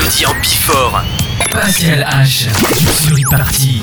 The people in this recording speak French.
samedi en Bifort. Pascal H. Du Party.